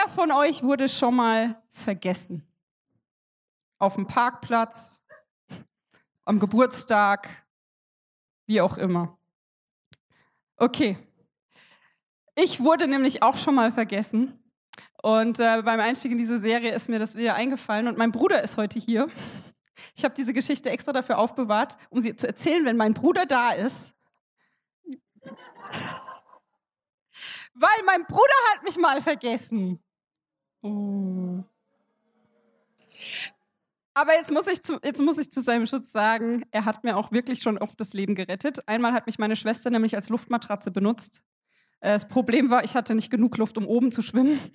Wer von euch wurde schon mal vergessen? Auf dem Parkplatz, am Geburtstag, wie auch immer. Okay. Ich wurde nämlich auch schon mal vergessen. Und äh, beim Einstieg in diese Serie ist mir das wieder eingefallen. Und mein Bruder ist heute hier. Ich habe diese Geschichte extra dafür aufbewahrt, um sie zu erzählen, wenn mein Bruder da ist. Weil mein Bruder hat mich mal vergessen. Oh. Aber jetzt muss, ich zu, jetzt muss ich zu seinem Schutz sagen, er hat mir auch wirklich schon oft das Leben gerettet. Einmal hat mich meine Schwester nämlich als Luftmatratze benutzt. Äh, das Problem war, ich hatte nicht genug Luft, um oben zu schwimmen.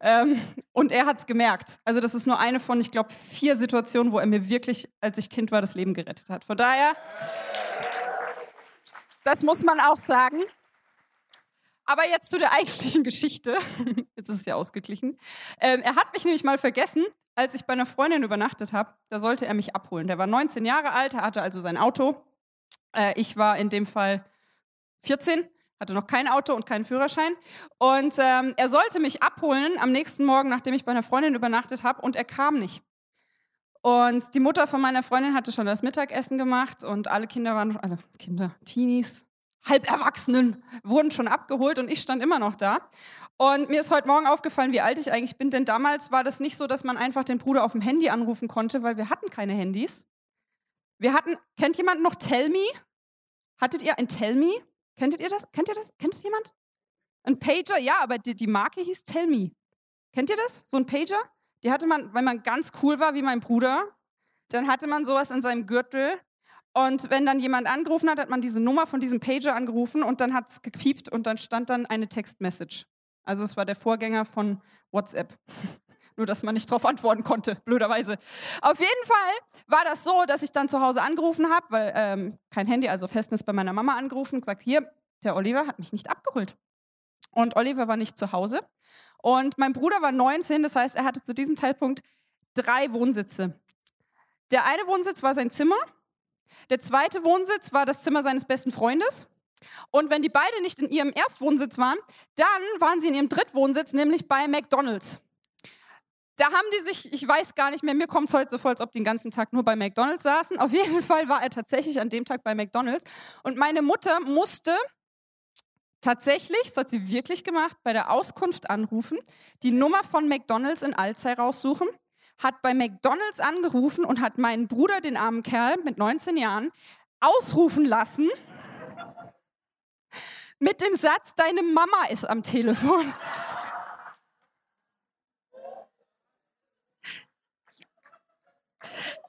Ähm, und er hat es gemerkt. Also das ist nur eine von, ich glaube, vier Situationen, wo er mir wirklich, als ich Kind war, das Leben gerettet hat. Von daher, das muss man auch sagen. Aber jetzt zu der eigentlichen Geschichte. Jetzt ist es ja ausgeglichen. Ähm, er hat mich nämlich mal vergessen, als ich bei einer Freundin übernachtet habe. Da sollte er mich abholen. Der war 19 Jahre alt, er hatte also sein Auto. Äh, ich war in dem Fall 14, hatte noch kein Auto und keinen Führerschein. Und ähm, er sollte mich abholen am nächsten Morgen, nachdem ich bei einer Freundin übernachtet habe. Und er kam nicht. Und die Mutter von meiner Freundin hatte schon das Mittagessen gemacht und alle Kinder waren, alle Kinder, Teenies, Halberwachsenen wurden schon abgeholt und ich stand immer noch da. Und mir ist heute Morgen aufgefallen, wie alt ich eigentlich bin, denn damals war das nicht so, dass man einfach den Bruder auf dem Handy anrufen konnte, weil wir hatten keine Handys. Wir hatten, kennt jemand noch Tell Me? Hattet ihr ein Tell Me? Kennt ihr das? Kennt ihr das? Kennt es jemand? Ein Pager? Ja, aber die, die Marke hieß Tell Me. Kennt ihr das? So ein Pager? Die hatte man, weil man ganz cool war wie mein Bruder. Dann hatte man sowas in seinem Gürtel und wenn dann jemand angerufen hat, hat man diese Nummer von diesem Pager angerufen und dann hat es gepiept und dann stand dann eine Textmessage. Also es war der Vorgänger von WhatsApp. Nur, dass man nicht darauf antworten konnte, blöderweise. Auf jeden Fall war das so, dass ich dann zu Hause angerufen habe, weil ähm, kein Handy, also Festnetz bei meiner Mama angerufen und gesagt, hier, der Oliver hat mich nicht abgeholt. Und Oliver war nicht zu Hause. Und mein Bruder war 19, das heißt, er hatte zu diesem Zeitpunkt drei Wohnsitze. Der eine Wohnsitz war sein Zimmer, der zweite Wohnsitz war das Zimmer seines besten Freundes. Und wenn die beide nicht in ihrem Erstwohnsitz waren, dann waren sie in ihrem Drittwohnsitz, nämlich bei McDonald's. Da haben die sich, ich weiß gar nicht mehr, mir kommt es heute so vor, als ob die den ganzen Tag nur bei McDonald's saßen. Auf jeden Fall war er tatsächlich an dem Tag bei McDonald's. Und meine Mutter musste tatsächlich, das hat sie wirklich gemacht, bei der Auskunft anrufen, die Nummer von McDonald's in Alzey raussuchen hat bei McDonald's angerufen und hat meinen Bruder, den armen Kerl mit 19 Jahren, ausrufen lassen mit dem Satz, deine Mama ist am Telefon.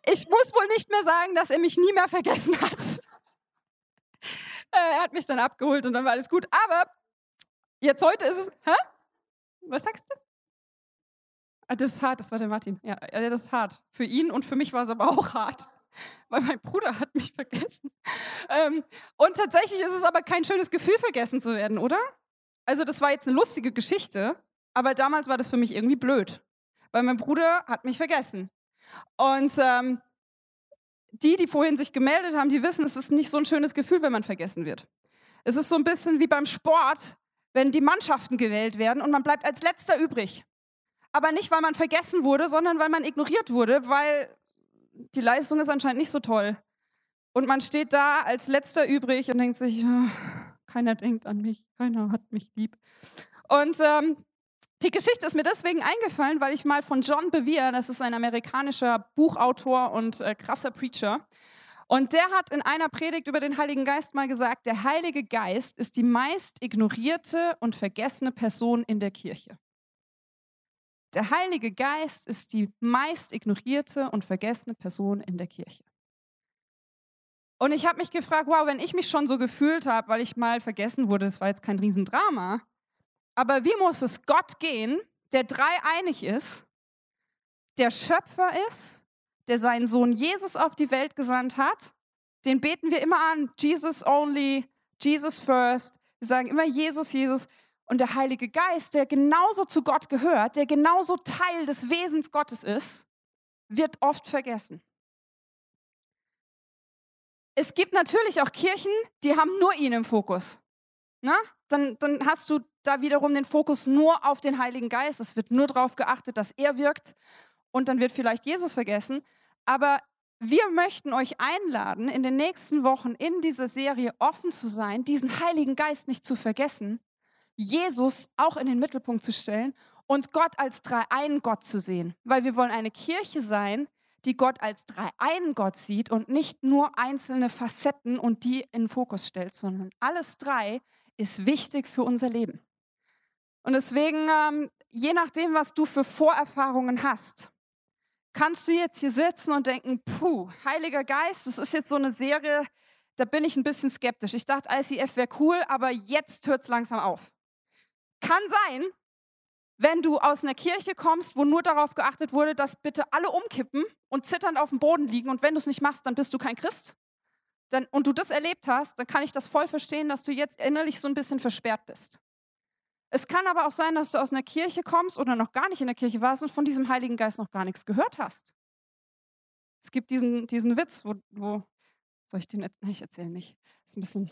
Ich muss wohl nicht mehr sagen, dass er mich nie mehr vergessen hat. Äh, er hat mich dann abgeholt und dann war alles gut. Aber jetzt heute ist es. Hä? Was sagst du? Ah, das ist hart, das war der Martin. Ja, das ist hart. Für ihn und für mich war es aber auch hart, weil mein Bruder hat mich vergessen. Ähm, und tatsächlich ist es aber kein schönes Gefühl, vergessen zu werden, oder? Also das war jetzt eine lustige Geschichte, aber damals war das für mich irgendwie blöd, weil mein Bruder hat mich vergessen. Und ähm, die, die vorhin sich gemeldet haben, die wissen, es ist nicht so ein schönes Gefühl, wenn man vergessen wird. Es ist so ein bisschen wie beim Sport, wenn die Mannschaften gewählt werden und man bleibt als letzter übrig aber nicht, weil man vergessen wurde, sondern weil man ignoriert wurde, weil die Leistung ist anscheinend nicht so toll. Und man steht da als letzter übrig und denkt sich, oh, keiner denkt an mich, keiner hat mich lieb. Und ähm, die Geschichte ist mir deswegen eingefallen, weil ich mal von John Bevere, das ist ein amerikanischer Buchautor und äh, krasser Preacher, und der hat in einer Predigt über den Heiligen Geist mal gesagt, der Heilige Geist ist die meist ignorierte und vergessene Person in der Kirche. Der Heilige Geist ist die meist ignorierte und vergessene Person in der Kirche. Und ich habe mich gefragt, wow, wenn ich mich schon so gefühlt habe, weil ich mal vergessen wurde, das war jetzt kein Riesendrama, aber wie muss es Gott gehen, der dreieinig ist, der Schöpfer ist, der seinen Sohn Jesus auf die Welt gesandt hat, den beten wir immer an, Jesus only, Jesus first, wir sagen immer Jesus, Jesus, und der Heilige Geist, der genauso zu Gott gehört, der genauso Teil des Wesens Gottes ist, wird oft vergessen. Es gibt natürlich auch Kirchen, die haben nur ihn im Fokus. Na? Dann, dann hast du da wiederum den Fokus nur auf den Heiligen Geist. Es wird nur darauf geachtet, dass er wirkt und dann wird vielleicht Jesus vergessen. Aber wir möchten euch einladen, in den nächsten Wochen in dieser Serie offen zu sein, diesen Heiligen Geist nicht zu vergessen, Jesus auch in den Mittelpunkt zu stellen und Gott als dreieinen Gott zu sehen. Weil wir wollen eine Kirche sein, die Gott als dreieinen Gott sieht und nicht nur einzelne Facetten und die in den Fokus stellt, sondern alles drei ist wichtig für unser Leben. Und deswegen, ähm, je nachdem, was du für Vorerfahrungen hast, kannst du jetzt hier sitzen und denken, puh, Heiliger Geist, das ist jetzt so eine Serie, da bin ich ein bisschen skeptisch. Ich dachte, ICF wäre cool, aber jetzt hört es langsam auf. Kann sein, wenn du aus einer Kirche kommst, wo nur darauf geachtet wurde, dass bitte alle umkippen und zitternd auf dem Boden liegen und wenn du es nicht machst, dann bist du kein Christ. Dann, und du das erlebt hast, dann kann ich das voll verstehen, dass du jetzt innerlich so ein bisschen versperrt bist. Es kann aber auch sein, dass du aus einer Kirche kommst oder noch gar nicht in der Kirche warst und von diesem Heiligen Geist noch gar nichts gehört hast. Es gibt diesen, diesen Witz, wo, wo soll ich den nicht erzählen? Nicht. Ist ein bisschen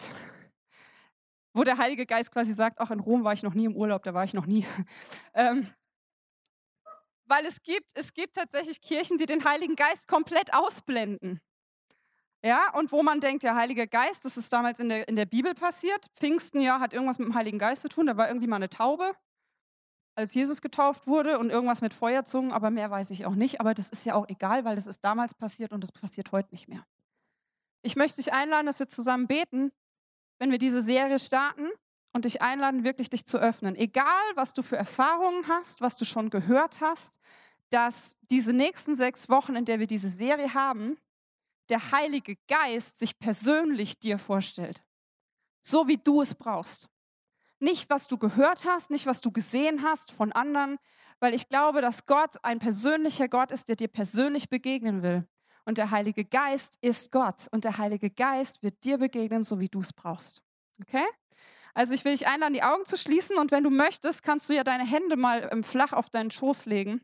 wo der Heilige Geist quasi sagt, auch in Rom war ich noch nie im Urlaub, da war ich noch nie. ähm, weil es gibt, es gibt tatsächlich Kirchen, die den Heiligen Geist komplett ausblenden. Ja, und wo man denkt, der Heilige Geist, das ist damals in der, in der Bibel passiert. Pfingsten, ja, hat irgendwas mit dem Heiligen Geist zu tun. Da war irgendwie mal eine Taube, als Jesus getauft wurde und irgendwas mit Feuerzungen, aber mehr weiß ich auch nicht. Aber das ist ja auch egal, weil das ist damals passiert und das passiert heute nicht mehr. Ich möchte dich einladen, dass wir zusammen beten, wenn wir diese Serie starten und dich einladen, wirklich dich zu öffnen. Egal, was du für Erfahrungen hast, was du schon gehört hast, dass diese nächsten sechs Wochen, in der wir diese Serie haben, der Heilige Geist sich persönlich dir vorstellt. So wie du es brauchst. Nicht, was du gehört hast, nicht, was du gesehen hast von anderen, weil ich glaube, dass Gott ein persönlicher Gott ist, der dir persönlich begegnen will. Und der Heilige Geist ist Gott. Und der Heilige Geist wird dir begegnen, so wie du es brauchst. Okay? Also ich will dich einladen, die Augen zu schließen. Und wenn du möchtest, kannst du ja deine Hände mal ähm, flach auf deinen Schoß legen,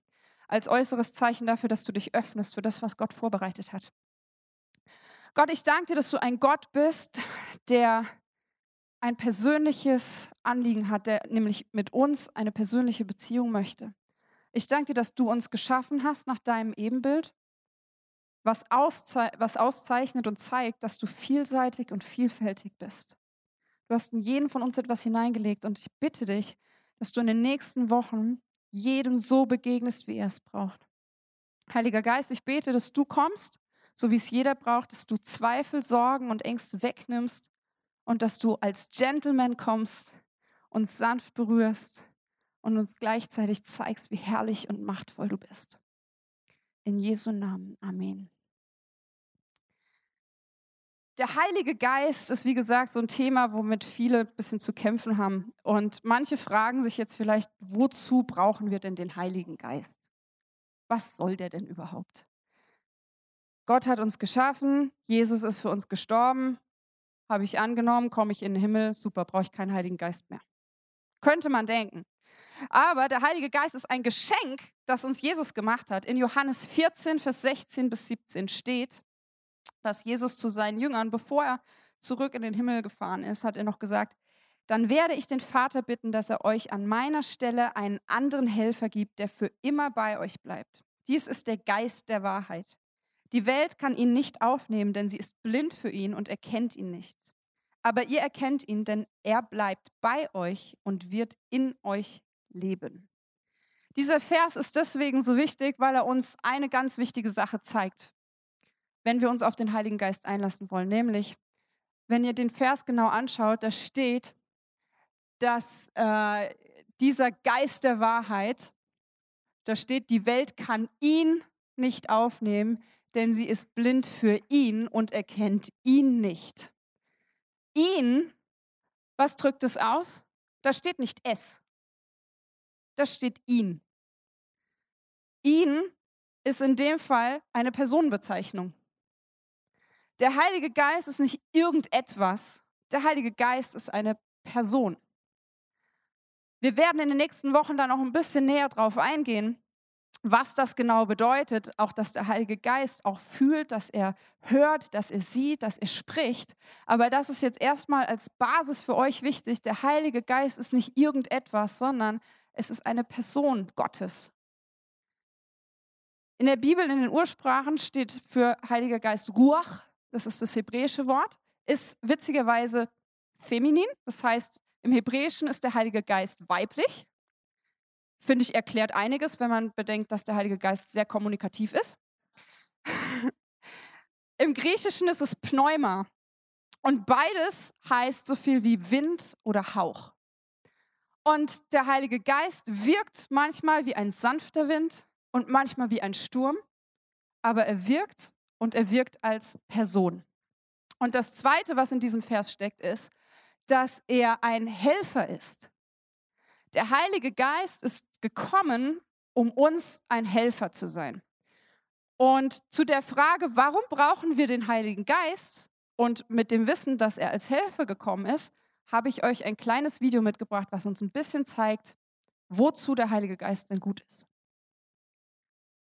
als äußeres Zeichen dafür, dass du dich öffnest für das, was Gott vorbereitet hat. Gott, ich danke dir, dass du ein Gott bist, der ein persönliches Anliegen hat, der nämlich mit uns eine persönliche Beziehung möchte. Ich danke dir, dass du uns geschaffen hast nach deinem Ebenbild was, auszei was auszeichnet und zeigt, dass du vielseitig und vielfältig bist. Du hast in jeden von uns etwas hineingelegt und ich bitte dich, dass du in den nächsten Wochen jedem so begegnest, wie er es braucht. Heiliger Geist, ich bete, dass du kommst, so wie es jeder braucht, dass du Zweifel, Sorgen und Ängste wegnimmst und dass du als Gentleman kommst, uns sanft berührst und uns gleichzeitig zeigst, wie herrlich und machtvoll du bist. In Jesu Namen. Amen. Der Heilige Geist ist, wie gesagt, so ein Thema, womit viele ein bisschen zu kämpfen haben. Und manche fragen sich jetzt vielleicht, wozu brauchen wir denn den Heiligen Geist? Was soll der denn überhaupt? Gott hat uns geschaffen, Jesus ist für uns gestorben, habe ich angenommen, komme ich in den Himmel, super, brauche ich keinen Heiligen Geist mehr. Könnte man denken. Aber der Heilige Geist ist ein Geschenk, das uns Jesus gemacht hat. In Johannes 14, Vers 16 bis 17 steht, dass Jesus zu seinen Jüngern, bevor er zurück in den Himmel gefahren ist, hat er noch gesagt, dann werde ich den Vater bitten, dass er euch an meiner Stelle einen anderen Helfer gibt, der für immer bei euch bleibt. Dies ist der Geist der Wahrheit. Die Welt kann ihn nicht aufnehmen, denn sie ist blind für ihn und erkennt ihn nicht. Aber ihr erkennt ihn, denn er bleibt bei euch und wird in euch leben. Dieser Vers ist deswegen so wichtig, weil er uns eine ganz wichtige Sache zeigt, wenn wir uns auf den Heiligen Geist einlassen wollen. Nämlich, wenn ihr den Vers genau anschaut, da steht, dass äh, dieser Geist der Wahrheit, da steht, die Welt kann ihn nicht aufnehmen, denn sie ist blind für ihn und erkennt ihn nicht. Ihn, was drückt es aus? Da steht nicht es, da steht ihn. Ihn ist in dem Fall eine Personenbezeichnung. Der Heilige Geist ist nicht irgendetwas. Der Heilige Geist ist eine Person. Wir werden in den nächsten Wochen da noch ein bisschen näher drauf eingehen. was das genau bedeutet, auch dass der Heilige Geist auch fühlt, dass er hört, dass er sieht, dass er spricht. Aber das ist jetzt erstmal als Basis für euch wichtig. Der Heilige Geist ist nicht irgendetwas, sondern es ist eine Person Gottes. In der Bibel, in den Ursprachen steht für Heiliger Geist Ruach, das ist das hebräische Wort, ist witzigerweise feminin. Das heißt, im Hebräischen ist der Heilige Geist weiblich finde ich, erklärt einiges, wenn man bedenkt, dass der Heilige Geist sehr kommunikativ ist. Im Griechischen ist es Pneuma. Und beides heißt so viel wie Wind oder Hauch. Und der Heilige Geist wirkt manchmal wie ein sanfter Wind und manchmal wie ein Sturm, aber er wirkt und er wirkt als Person. Und das Zweite, was in diesem Vers steckt, ist, dass er ein Helfer ist. Der Heilige Geist ist gekommen, um uns ein Helfer zu sein. Und zu der Frage, warum brauchen wir den Heiligen Geist und mit dem Wissen, dass er als Helfer gekommen ist, habe ich euch ein kleines Video mitgebracht, was uns ein bisschen zeigt, wozu der Heilige Geist denn gut ist.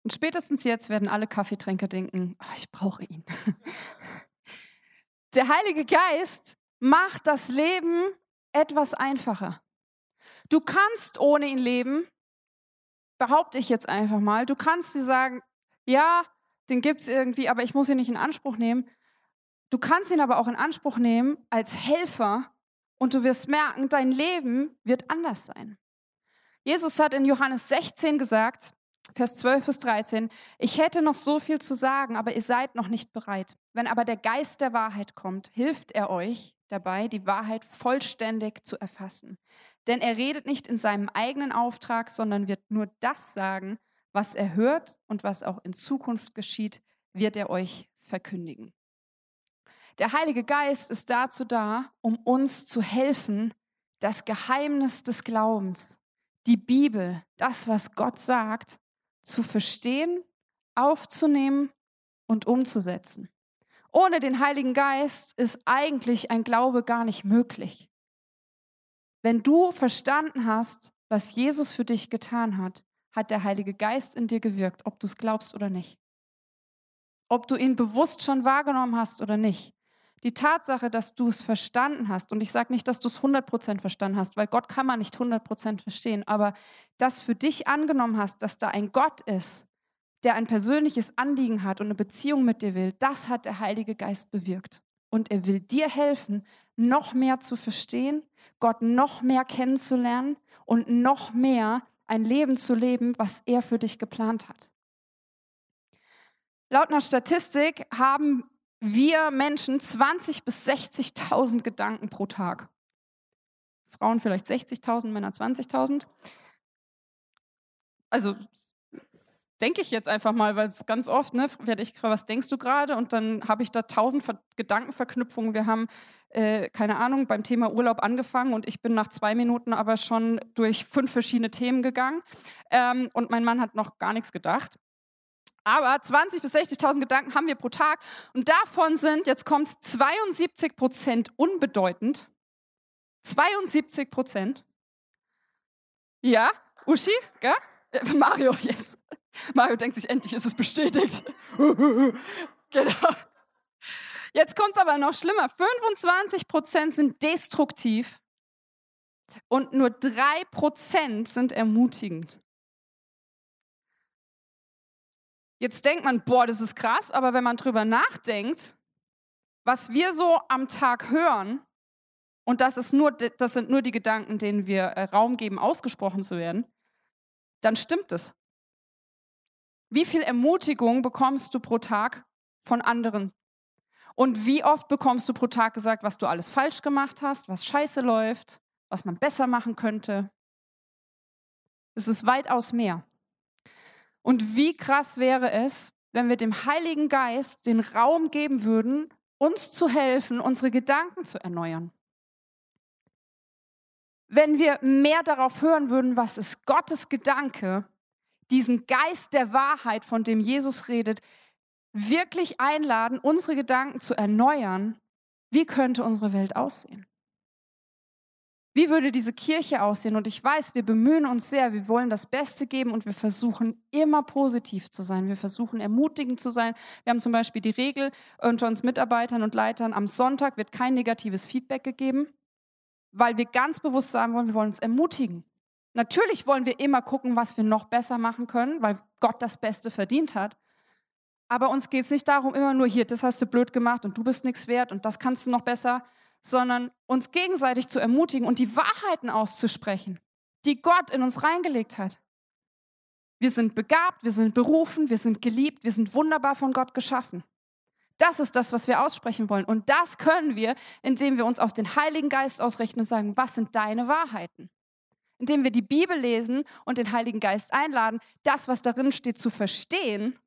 Und spätestens jetzt werden alle Kaffeetränker denken, oh, ich brauche ihn. Der Heilige Geist macht das Leben etwas einfacher. Du kannst ohne ihn leben, behaupte ich jetzt einfach mal. Du kannst dir sagen, ja, den gibt es irgendwie, aber ich muss ihn nicht in Anspruch nehmen. Du kannst ihn aber auch in Anspruch nehmen als Helfer und du wirst merken, dein Leben wird anders sein. Jesus hat in Johannes 16 gesagt, Vers 12 bis 13, ich hätte noch so viel zu sagen, aber ihr seid noch nicht bereit. Wenn aber der Geist der Wahrheit kommt, hilft er euch dabei, die Wahrheit vollständig zu erfassen. Denn er redet nicht in seinem eigenen Auftrag, sondern wird nur das sagen, was er hört und was auch in Zukunft geschieht, wird er euch verkündigen. Der Heilige Geist ist dazu da, um uns zu helfen, das Geheimnis des Glaubens, die Bibel, das, was Gott sagt, zu verstehen, aufzunehmen und umzusetzen. Ohne den Heiligen Geist ist eigentlich ein Glaube gar nicht möglich. Wenn du verstanden hast, was Jesus für dich getan hat, hat der Heilige Geist in dir gewirkt, ob du es glaubst oder nicht. Ob du ihn bewusst schon wahrgenommen hast oder nicht. Die Tatsache, dass du es verstanden hast, und ich sage nicht, dass du es 100% verstanden hast, weil Gott kann man nicht 100% verstehen, aber das für dich angenommen hast, dass da ein Gott ist, der ein persönliches Anliegen hat und eine Beziehung mit dir will, das hat der Heilige Geist bewirkt. Und er will dir helfen, noch mehr zu verstehen, Gott noch mehr kennenzulernen und noch mehr ein Leben zu leben, was er für dich geplant hat. Laut einer Statistik haben wir Menschen 20.000 bis 60.000 Gedanken pro Tag. Frauen vielleicht 60.000, Männer 20.000. Also denke ich jetzt einfach mal, weil es ganz oft, ne, werde ich gefragt, was denkst du gerade? Und dann habe ich da tausend Ver Gedankenverknüpfungen. Wir haben, äh, keine Ahnung, beim Thema Urlaub angefangen und ich bin nach zwei Minuten aber schon durch fünf verschiedene Themen gegangen. Ähm, und mein Mann hat noch gar nichts gedacht. Aber 20.000 bis 60.000 Gedanken haben wir pro Tag und davon sind, jetzt kommt 72 Prozent unbedeutend. 72 Prozent. Ja, Uschi, gell? Äh, Mario, yes. Mario denkt sich, endlich ist es bestätigt. genau. Jetzt kommt es aber noch schlimmer. 25 Prozent sind destruktiv und nur 3 Prozent sind ermutigend. Jetzt denkt man, boah, das ist krass, aber wenn man drüber nachdenkt, was wir so am Tag hören, und das, ist nur, das sind nur die Gedanken, denen wir äh, Raum geben, ausgesprochen zu werden, dann stimmt es. Wie viel Ermutigung bekommst du pro Tag von anderen? Und wie oft bekommst du pro Tag gesagt, was du alles falsch gemacht hast, was scheiße läuft, was man besser machen könnte? Es ist weitaus mehr. Und wie krass wäre es, wenn wir dem Heiligen Geist den Raum geben würden, uns zu helfen, unsere Gedanken zu erneuern. Wenn wir mehr darauf hören würden, was ist Gottes Gedanke diesen Geist der Wahrheit, von dem Jesus redet, wirklich einladen, unsere Gedanken zu erneuern, wie könnte unsere Welt aussehen? Wie würde diese Kirche aussehen? Und ich weiß, wir bemühen uns sehr, wir wollen das Beste geben und wir versuchen immer positiv zu sein. Wir versuchen ermutigend zu sein. Wir haben zum Beispiel die Regel unter uns Mitarbeitern und Leitern, am Sonntag wird kein negatives Feedback gegeben, weil wir ganz bewusst sagen wollen, wir wollen uns ermutigen. Natürlich wollen wir immer gucken, was wir noch besser machen können, weil Gott das Beste verdient hat. Aber uns geht es nicht darum, immer nur hier, das hast du blöd gemacht und du bist nichts wert und das kannst du noch besser, sondern uns gegenseitig zu ermutigen und die Wahrheiten auszusprechen, die Gott in uns reingelegt hat. Wir sind begabt, wir sind berufen, wir sind geliebt, wir sind wunderbar von Gott geschaffen. Das ist das, was wir aussprechen wollen. Und das können wir, indem wir uns auf den Heiligen Geist ausrichten und sagen, was sind deine Wahrheiten? Indem wir die Bibel lesen und den Heiligen Geist einladen, das, was darin steht, zu verstehen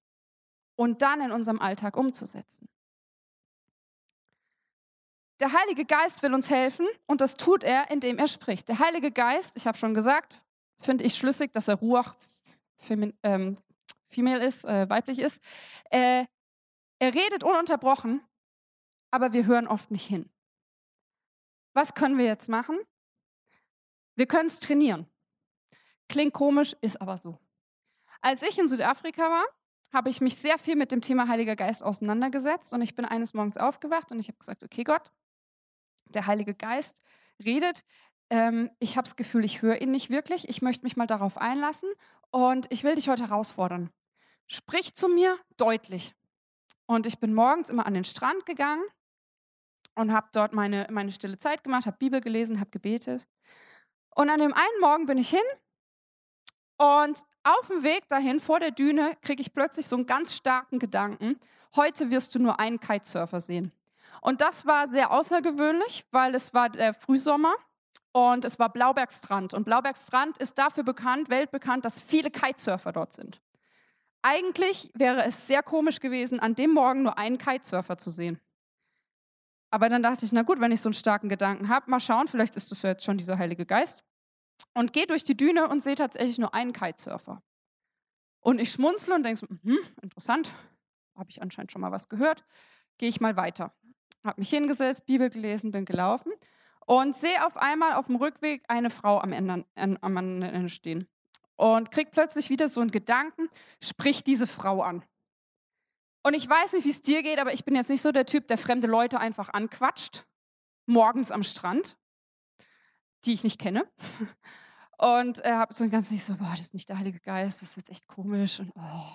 und dann in unserem Alltag umzusetzen. Der Heilige Geist will uns helfen und das tut er, indem er spricht. Der Heilige Geist, ich habe schon gesagt, finde ich schlüssig, dass er Ruach ähm, female ist, äh, weiblich ist. Äh, er redet ununterbrochen, aber wir hören oft nicht hin. Was können wir jetzt machen? Wir können es trainieren. Klingt komisch, ist aber so. Als ich in Südafrika war, habe ich mich sehr viel mit dem Thema Heiliger Geist auseinandergesetzt und ich bin eines Morgens aufgewacht und ich habe gesagt, okay Gott, der Heilige Geist redet. Ähm, ich habe das Gefühl, ich höre ihn nicht wirklich. Ich möchte mich mal darauf einlassen und ich will dich heute herausfordern. Sprich zu mir deutlich. Und ich bin morgens immer an den Strand gegangen und habe dort meine, meine stille Zeit gemacht, habe Bibel gelesen, habe gebetet. Und an dem einen Morgen bin ich hin und auf dem Weg dahin vor der Düne kriege ich plötzlich so einen ganz starken Gedanken. Heute wirst du nur einen Kitesurfer sehen. Und das war sehr außergewöhnlich, weil es war der Frühsommer und es war Blaubergstrand. Und Blaubergstrand ist dafür bekannt, weltbekannt, dass viele Kitesurfer dort sind. Eigentlich wäre es sehr komisch gewesen, an dem Morgen nur einen Kitesurfer zu sehen. Aber dann dachte ich, na gut, wenn ich so einen starken Gedanken habe, mal schauen, vielleicht ist das ja jetzt schon dieser Heilige Geist. Und gehe durch die Düne und sehe tatsächlich nur einen Kitesurfer. Und ich schmunzle und denke so, hm, interessant, habe ich anscheinend schon mal was gehört, gehe ich mal weiter habe mich hingesetzt, Bibel gelesen, bin gelaufen und sehe auf einmal auf dem Rückweg eine Frau am Ende, am Ende stehen. Und krieg plötzlich wieder so einen Gedanken, sprich diese Frau an. Und ich weiß nicht, wie es dir geht, aber ich bin jetzt nicht so der Typ, der fremde Leute einfach anquatscht, morgens am Strand, die ich nicht kenne. Und äh, habe so ganz nicht so, boah, das ist nicht der Heilige Geist, das ist jetzt echt komisch. Und oh,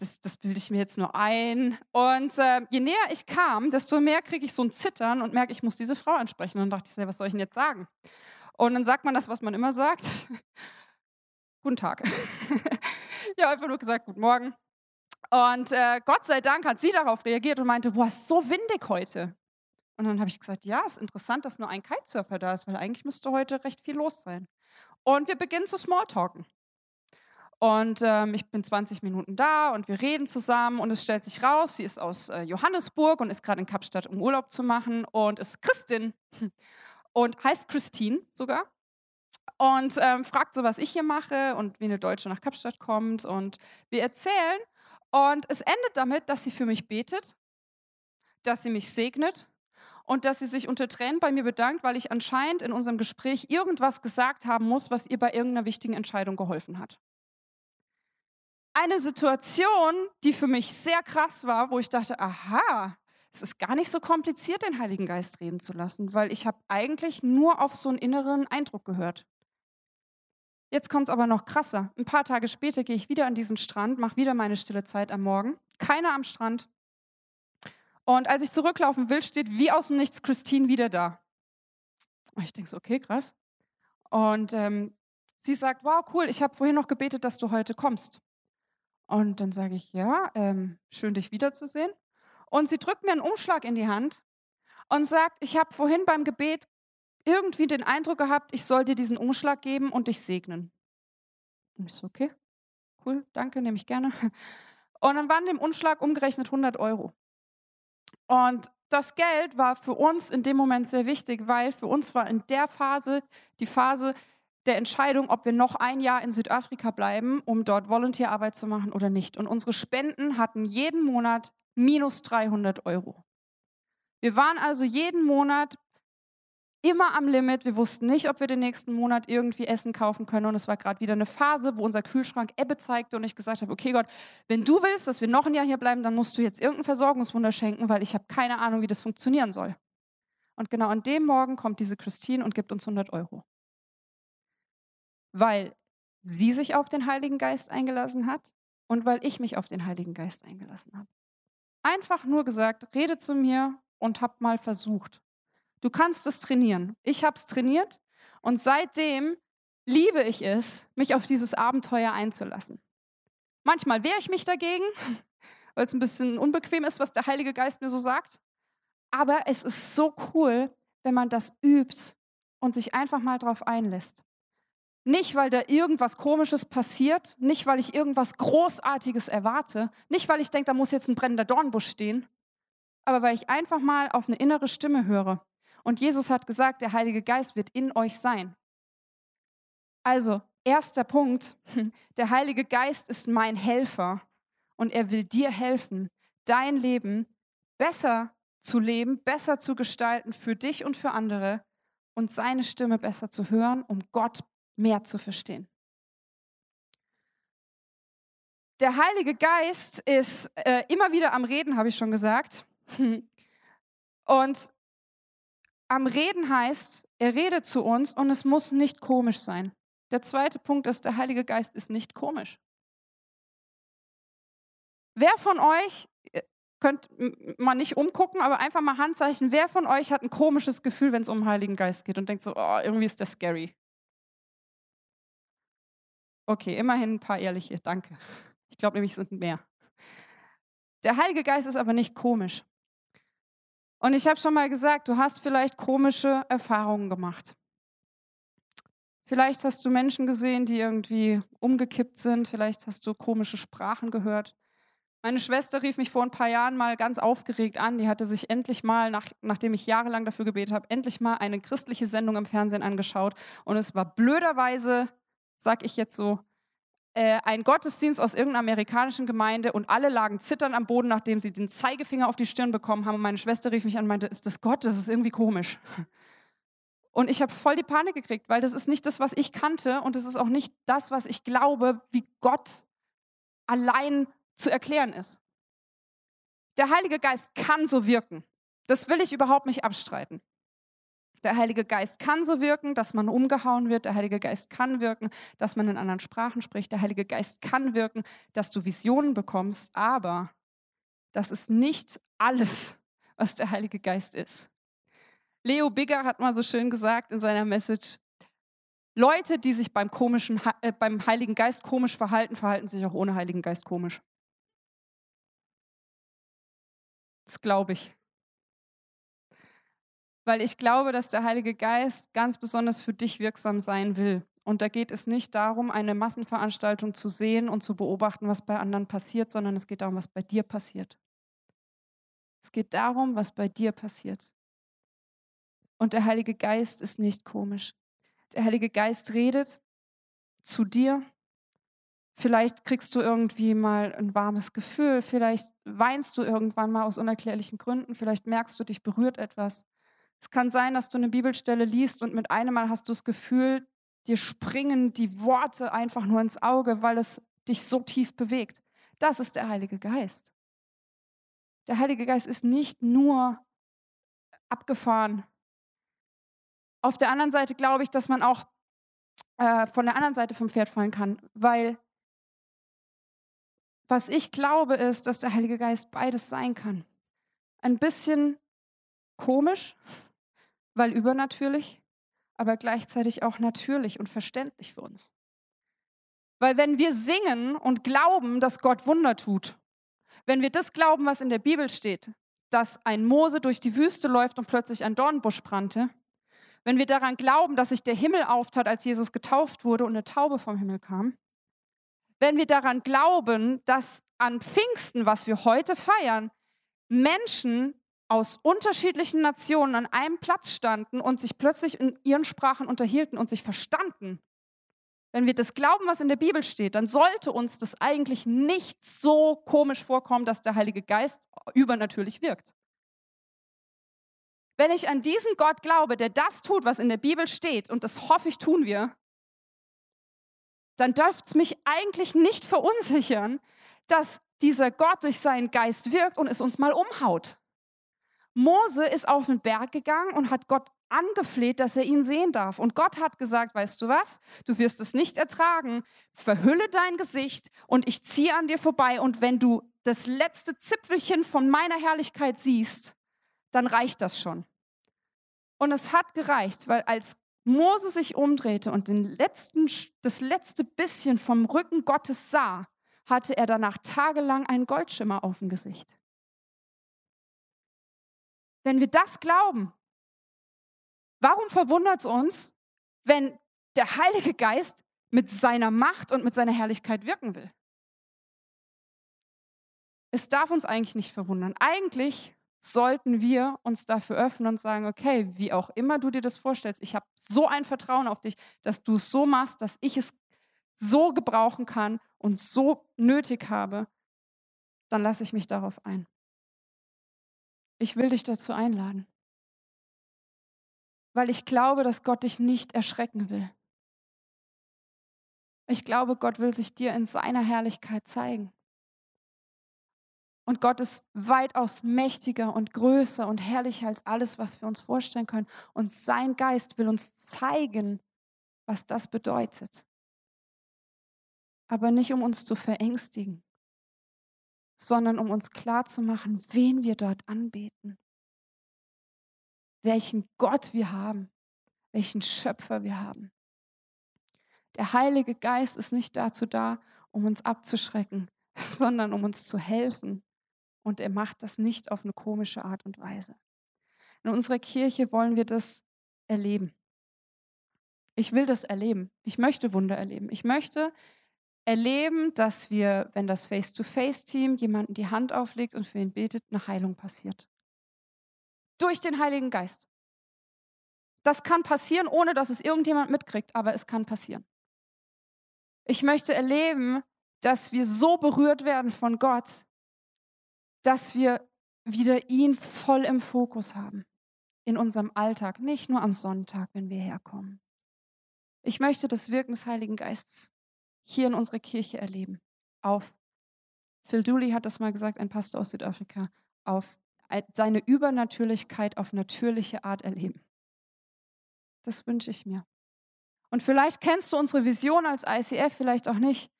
das, das bilde ich mir jetzt nur ein. Und äh, je näher ich kam, desto mehr kriege ich so ein Zittern und merke, ich muss diese Frau ansprechen. Und dann dachte ich, was soll ich denn jetzt sagen? Und dann sagt man das, was man immer sagt. Guten Tag. ja, einfach nur gesagt, guten Morgen. Und äh, Gott sei Dank hat sie darauf reagiert und meinte, boah, ist so windig heute. Und dann habe ich gesagt, ja, ist interessant, dass nur ein Kitesurfer da ist, weil eigentlich müsste heute recht viel los sein. Und wir beginnen zu Smalltalken. Und ähm, ich bin 20 Minuten da und wir reden zusammen und es stellt sich raus, sie ist aus äh, Johannesburg und ist gerade in Kapstadt, um Urlaub zu machen und ist Christin und heißt Christine sogar. Und ähm, fragt so, was ich hier mache und wie eine Deutsche nach Kapstadt kommt. Und wir erzählen und es endet damit, dass sie für mich betet, dass sie mich segnet und dass sie sich unter Tränen bei mir bedankt, weil ich anscheinend in unserem Gespräch irgendwas gesagt haben muss, was ihr bei irgendeiner wichtigen Entscheidung geholfen hat eine Situation, die für mich sehr krass war, wo ich dachte, aha, es ist gar nicht so kompliziert, den Heiligen Geist reden zu lassen, weil ich habe eigentlich nur auf so einen inneren Eindruck gehört. Jetzt kommt es aber noch krasser. Ein paar Tage später gehe ich wieder an diesen Strand, mache wieder meine stille Zeit am Morgen. Keiner am Strand. Und als ich zurücklaufen will, steht wie aus dem Nichts Christine wieder da. Und ich denke so, okay, krass. Und ähm, sie sagt, wow, cool, ich habe vorhin noch gebetet, dass du heute kommst. Und dann sage ich, ja, ähm, schön dich wiederzusehen. Und sie drückt mir einen Umschlag in die Hand und sagt, ich habe vorhin beim Gebet irgendwie den Eindruck gehabt, ich soll dir diesen Umschlag geben und dich segnen. Und ich so, okay, cool, danke, nehme ich gerne. Und dann waren dem Umschlag umgerechnet 100 Euro. Und das Geld war für uns in dem Moment sehr wichtig, weil für uns war in der Phase die Phase, der Entscheidung, ob wir noch ein Jahr in Südafrika bleiben, um dort Volunteerarbeit zu machen oder nicht. Und unsere Spenden hatten jeden Monat minus 300 Euro. Wir waren also jeden Monat immer am Limit. Wir wussten nicht, ob wir den nächsten Monat irgendwie Essen kaufen können. Und es war gerade wieder eine Phase, wo unser Kühlschrank Ebbe zeigte und ich gesagt habe, okay Gott, wenn du willst, dass wir noch ein Jahr hier bleiben, dann musst du jetzt irgendein Versorgungswunder schenken, weil ich habe keine Ahnung, wie das funktionieren soll. Und genau an dem Morgen kommt diese Christine und gibt uns 100 Euro. Weil sie sich auf den Heiligen Geist eingelassen hat und weil ich mich auf den Heiligen Geist eingelassen habe. Einfach nur gesagt, rede zu mir und hab mal versucht. Du kannst es trainieren. Ich habe es trainiert und seitdem liebe ich es, mich auf dieses Abenteuer einzulassen. Manchmal wehre ich mich dagegen, weil es ein bisschen unbequem ist, was der Heilige Geist mir so sagt. Aber es ist so cool, wenn man das übt und sich einfach mal drauf einlässt. Nicht, weil da irgendwas Komisches passiert, nicht, weil ich irgendwas Großartiges erwarte, nicht, weil ich denke, da muss jetzt ein brennender Dornbusch stehen, aber weil ich einfach mal auf eine innere Stimme höre. Und Jesus hat gesagt, der Heilige Geist wird in euch sein. Also, erster Punkt, der Heilige Geist ist mein Helfer und er will dir helfen, dein Leben besser zu leben, besser zu gestalten für dich und für andere und seine Stimme besser zu hören, um Gott mehr zu verstehen. Der Heilige Geist ist äh, immer wieder am Reden, habe ich schon gesagt. Und am Reden heißt, er redet zu uns und es muss nicht komisch sein. Der zweite Punkt ist, der Heilige Geist ist nicht komisch. Wer von euch, könnt man nicht umgucken, aber einfach mal Handzeichen, wer von euch hat ein komisches Gefühl, wenn es um den Heiligen Geist geht und denkt so, oh, irgendwie ist der scary. Okay, immerhin ein paar ehrliche, danke. Ich glaube nämlich, es sind mehr. Der Heilige Geist ist aber nicht komisch. Und ich habe schon mal gesagt, du hast vielleicht komische Erfahrungen gemacht. Vielleicht hast du Menschen gesehen, die irgendwie umgekippt sind. Vielleicht hast du komische Sprachen gehört. Meine Schwester rief mich vor ein paar Jahren mal ganz aufgeregt an. Die hatte sich endlich mal, nach, nachdem ich jahrelang dafür gebetet habe, endlich mal eine christliche Sendung im Fernsehen angeschaut. Und es war blöderweise sag ich jetzt so, äh, ein Gottesdienst aus irgendeiner amerikanischen Gemeinde und alle lagen zittern am Boden, nachdem sie den Zeigefinger auf die Stirn bekommen haben. Und meine Schwester rief mich an und meinte, ist das Gott? Das ist irgendwie komisch. Und ich habe voll die Panik gekriegt, weil das ist nicht das, was ich kannte und das ist auch nicht das, was ich glaube, wie Gott allein zu erklären ist. Der Heilige Geist kann so wirken. Das will ich überhaupt nicht abstreiten. Der Heilige Geist kann so wirken, dass man umgehauen wird. Der Heilige Geist kann wirken, dass man in anderen Sprachen spricht. Der Heilige Geist kann wirken, dass du Visionen bekommst. Aber das ist nicht alles, was der Heilige Geist ist. Leo Bigger hat mal so schön gesagt in seiner Message, Leute, die sich beim, komischen, äh, beim Heiligen Geist komisch verhalten, verhalten sich auch ohne Heiligen Geist komisch. Das glaube ich weil ich glaube, dass der Heilige Geist ganz besonders für dich wirksam sein will. Und da geht es nicht darum, eine Massenveranstaltung zu sehen und zu beobachten, was bei anderen passiert, sondern es geht darum, was bei dir passiert. Es geht darum, was bei dir passiert. Und der Heilige Geist ist nicht komisch. Der Heilige Geist redet zu dir. Vielleicht kriegst du irgendwie mal ein warmes Gefühl, vielleicht weinst du irgendwann mal aus unerklärlichen Gründen, vielleicht merkst du, dich berührt etwas. Es kann sein, dass du eine Bibelstelle liest und mit einem Mal hast du das Gefühl, dir springen die Worte einfach nur ins Auge, weil es dich so tief bewegt. Das ist der Heilige Geist. Der Heilige Geist ist nicht nur abgefahren. Auf der anderen Seite glaube ich, dass man auch äh, von der anderen Seite vom Pferd fallen kann, weil was ich glaube ist, dass der Heilige Geist beides sein kann. Ein bisschen komisch, weil übernatürlich, aber gleichzeitig auch natürlich und verständlich für uns. Weil wenn wir singen und glauben, dass Gott Wunder tut, wenn wir das glauben, was in der Bibel steht, dass ein Mose durch die Wüste läuft und plötzlich ein Dornbusch brannte, wenn wir daran glauben, dass sich der Himmel auftat, als Jesus getauft wurde und eine Taube vom Himmel kam, wenn wir daran glauben, dass an Pfingsten, was wir heute feiern, Menschen aus unterschiedlichen Nationen an einem Platz standen und sich plötzlich in ihren Sprachen unterhielten und sich verstanden. Wenn wir das glauben, was in der Bibel steht, dann sollte uns das eigentlich nicht so komisch vorkommen, dass der Heilige Geist übernatürlich wirkt. Wenn ich an diesen Gott glaube, der das tut, was in der Bibel steht, und das hoffe ich tun wir, dann dürfte es mich eigentlich nicht verunsichern, dass dieser Gott durch seinen Geist wirkt und es uns mal umhaut. Mose ist auf den Berg gegangen und hat Gott angefleht, dass er ihn sehen darf. Und Gott hat gesagt, weißt du was, du wirst es nicht ertragen, verhülle dein Gesicht und ich ziehe an dir vorbei. Und wenn du das letzte Zipfelchen von meiner Herrlichkeit siehst, dann reicht das schon. Und es hat gereicht, weil als Mose sich umdrehte und den letzten, das letzte bisschen vom Rücken Gottes sah, hatte er danach tagelang einen Goldschimmer auf dem Gesicht. Wenn wir das glauben, warum verwundert es uns, wenn der Heilige Geist mit seiner Macht und mit seiner Herrlichkeit wirken will? Es darf uns eigentlich nicht verwundern. Eigentlich sollten wir uns dafür öffnen und sagen, okay, wie auch immer du dir das vorstellst, ich habe so ein Vertrauen auf dich, dass du es so machst, dass ich es so gebrauchen kann und so nötig habe, dann lasse ich mich darauf ein. Ich will dich dazu einladen, weil ich glaube, dass Gott dich nicht erschrecken will. Ich glaube, Gott will sich dir in seiner Herrlichkeit zeigen. Und Gott ist weitaus mächtiger und größer und herrlicher als alles, was wir uns vorstellen können. Und sein Geist will uns zeigen, was das bedeutet. Aber nicht um uns zu verängstigen, sondern um uns klarzumachen, wen wir dort anbeten, welchen Gott wir haben, welchen Schöpfer wir haben. Der Heilige Geist ist nicht dazu da, um uns abzuschrecken, sondern um uns zu helfen, und er macht das nicht auf eine komische Art und Weise. In unserer Kirche wollen wir das erleben. Ich will das erleben. Ich möchte Wunder erleben. Ich möchte erleben, dass wir, wenn das Face-to-Face-Team jemanden die Hand auflegt und für ihn betet, eine Heilung passiert. Durch den Heiligen Geist. Das kann passieren, ohne dass es irgendjemand mitkriegt, aber es kann passieren. Ich möchte erleben, dass wir so berührt werden von Gott, dass wir wieder ihn voll im Fokus haben in unserem Alltag, nicht nur am Sonntag, wenn wir herkommen. Ich möchte das Wirken des Heiligen Geistes hier in unserer Kirche erleben. Auf, Phil Dooley hat das mal gesagt, ein Pastor aus Südafrika, auf seine Übernatürlichkeit auf natürliche Art erleben. Das wünsche ich mir. Und vielleicht kennst du unsere Vision als ICF, vielleicht auch nicht.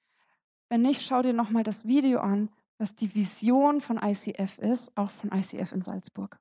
Wenn nicht, schau dir nochmal das Video an, was die Vision von ICF ist, auch von ICF in Salzburg.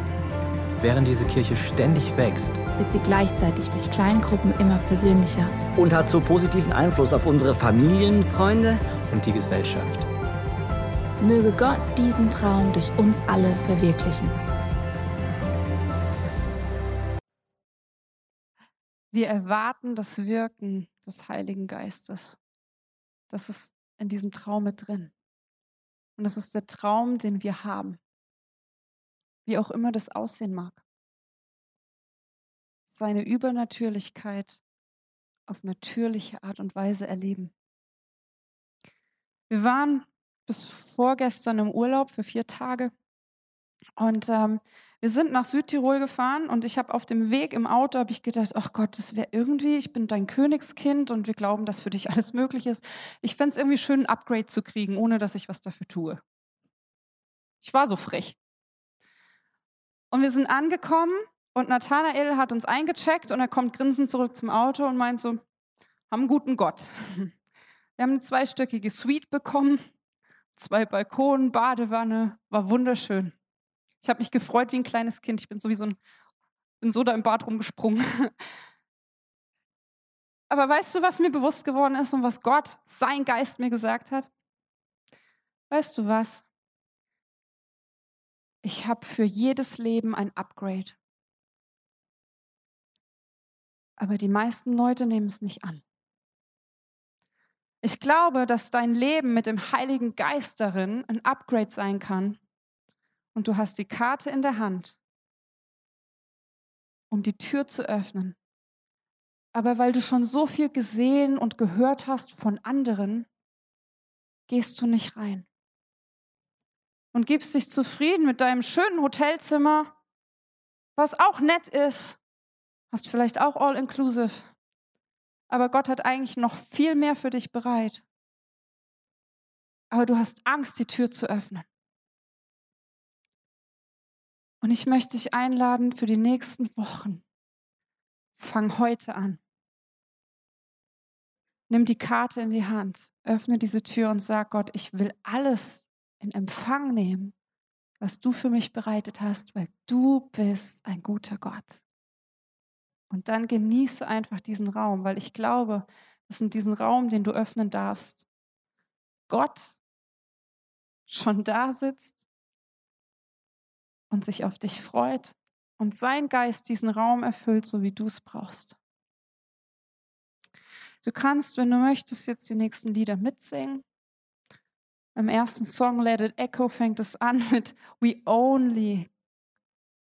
Während diese Kirche ständig wächst, wird sie gleichzeitig durch Kleingruppen immer persönlicher. Und hat so positiven Einfluss auf unsere Familien, Freunde und die Gesellschaft. Möge Gott diesen Traum durch uns alle verwirklichen. Wir erwarten das Wirken des Heiligen Geistes. Das ist in diesem Traum mit drin. Und das ist der Traum, den wir haben. Wie auch immer das aussehen mag. Seine Übernatürlichkeit auf natürliche Art und Weise erleben. Wir waren bis vorgestern im Urlaub für vier Tage und ähm, wir sind nach Südtirol gefahren und ich habe auf dem Weg im Auto habe ich gedacht, ach Gott, das wäre irgendwie, ich bin dein Königskind und wir glauben, dass für dich alles möglich ist. Ich fände es irgendwie schön, ein Upgrade zu kriegen, ohne dass ich was dafür tue. Ich war so frech. Und wir sind angekommen und Nathanael hat uns eingecheckt und er kommt grinsend zurück zum Auto und meint so, haben guten Gott. Wir haben eine zweistöckige Suite bekommen, zwei Balkonen, Badewanne, war wunderschön. Ich habe mich gefreut wie ein kleines Kind. Ich bin sowieso ein, bin so da im Bad rumgesprungen. Aber weißt du, was mir bewusst geworden ist und was Gott, sein Geist mir gesagt hat? Weißt du was? Ich habe für jedes Leben ein Upgrade. Aber die meisten Leute nehmen es nicht an. Ich glaube, dass dein Leben mit dem Heiligen Geist darin ein Upgrade sein kann, und du hast die Karte in der Hand, um die Tür zu öffnen. Aber weil du schon so viel gesehen und gehört hast von anderen, gehst du nicht rein. Und gibst dich zufrieden mit deinem schönen Hotelzimmer, was auch nett ist. Hast vielleicht auch all inclusive. Aber Gott hat eigentlich noch viel mehr für dich bereit. Aber du hast Angst, die Tür zu öffnen. Und ich möchte dich einladen für die nächsten Wochen. Fang heute an. Nimm die Karte in die Hand, öffne diese Tür und sag Gott, ich will alles in Empfang nehmen, was du für mich bereitet hast, weil du bist ein guter Gott. Und dann genieße einfach diesen Raum, weil ich glaube, dass in diesem Raum, den du öffnen darfst, Gott schon da sitzt und sich auf dich freut und sein Geist diesen Raum erfüllt, so wie du es brauchst. Du kannst, wenn du möchtest, jetzt die nächsten Lieder mitsingen. Im ersten Song Let It Echo fängt es an mit We only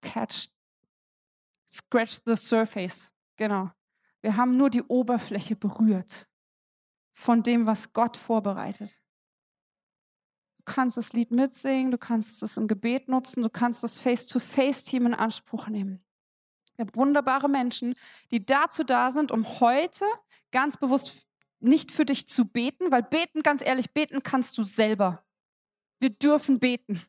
catch, scratch the surface. Genau. Wir haben nur die Oberfläche berührt von dem, was Gott vorbereitet kannst das Lied mitsingen, du kannst es im Gebet nutzen, du kannst das Face-to-Face-Team in Anspruch nehmen. Wir haben wunderbare Menschen, die dazu da sind, um heute ganz bewusst nicht für dich zu beten, weil beten, ganz ehrlich, beten kannst du selber. Wir dürfen beten.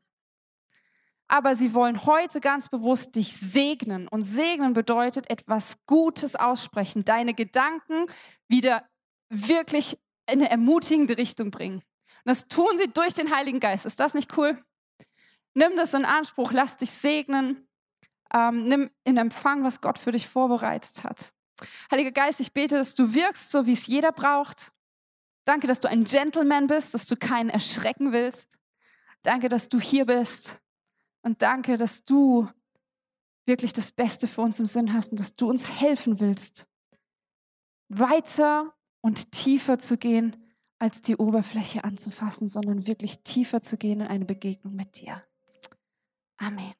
Aber sie wollen heute ganz bewusst dich segnen. Und segnen bedeutet etwas Gutes aussprechen, deine Gedanken wieder wirklich in eine ermutigende Richtung bringen. Und das tun sie durch den Heiligen Geist. Ist das nicht cool? Nimm das in Anspruch, lass dich segnen, ähm, nimm in Empfang, was Gott für dich vorbereitet hat. Heiliger Geist, ich bete, dass du wirkst, so wie es jeder braucht. Danke, dass du ein Gentleman bist, dass du keinen erschrecken willst. Danke, dass du hier bist. Und danke, dass du wirklich das Beste für uns im Sinn hast und dass du uns helfen willst, weiter und tiefer zu gehen als die Oberfläche anzufassen, sondern wirklich tiefer zu gehen in eine Begegnung mit dir. Amen.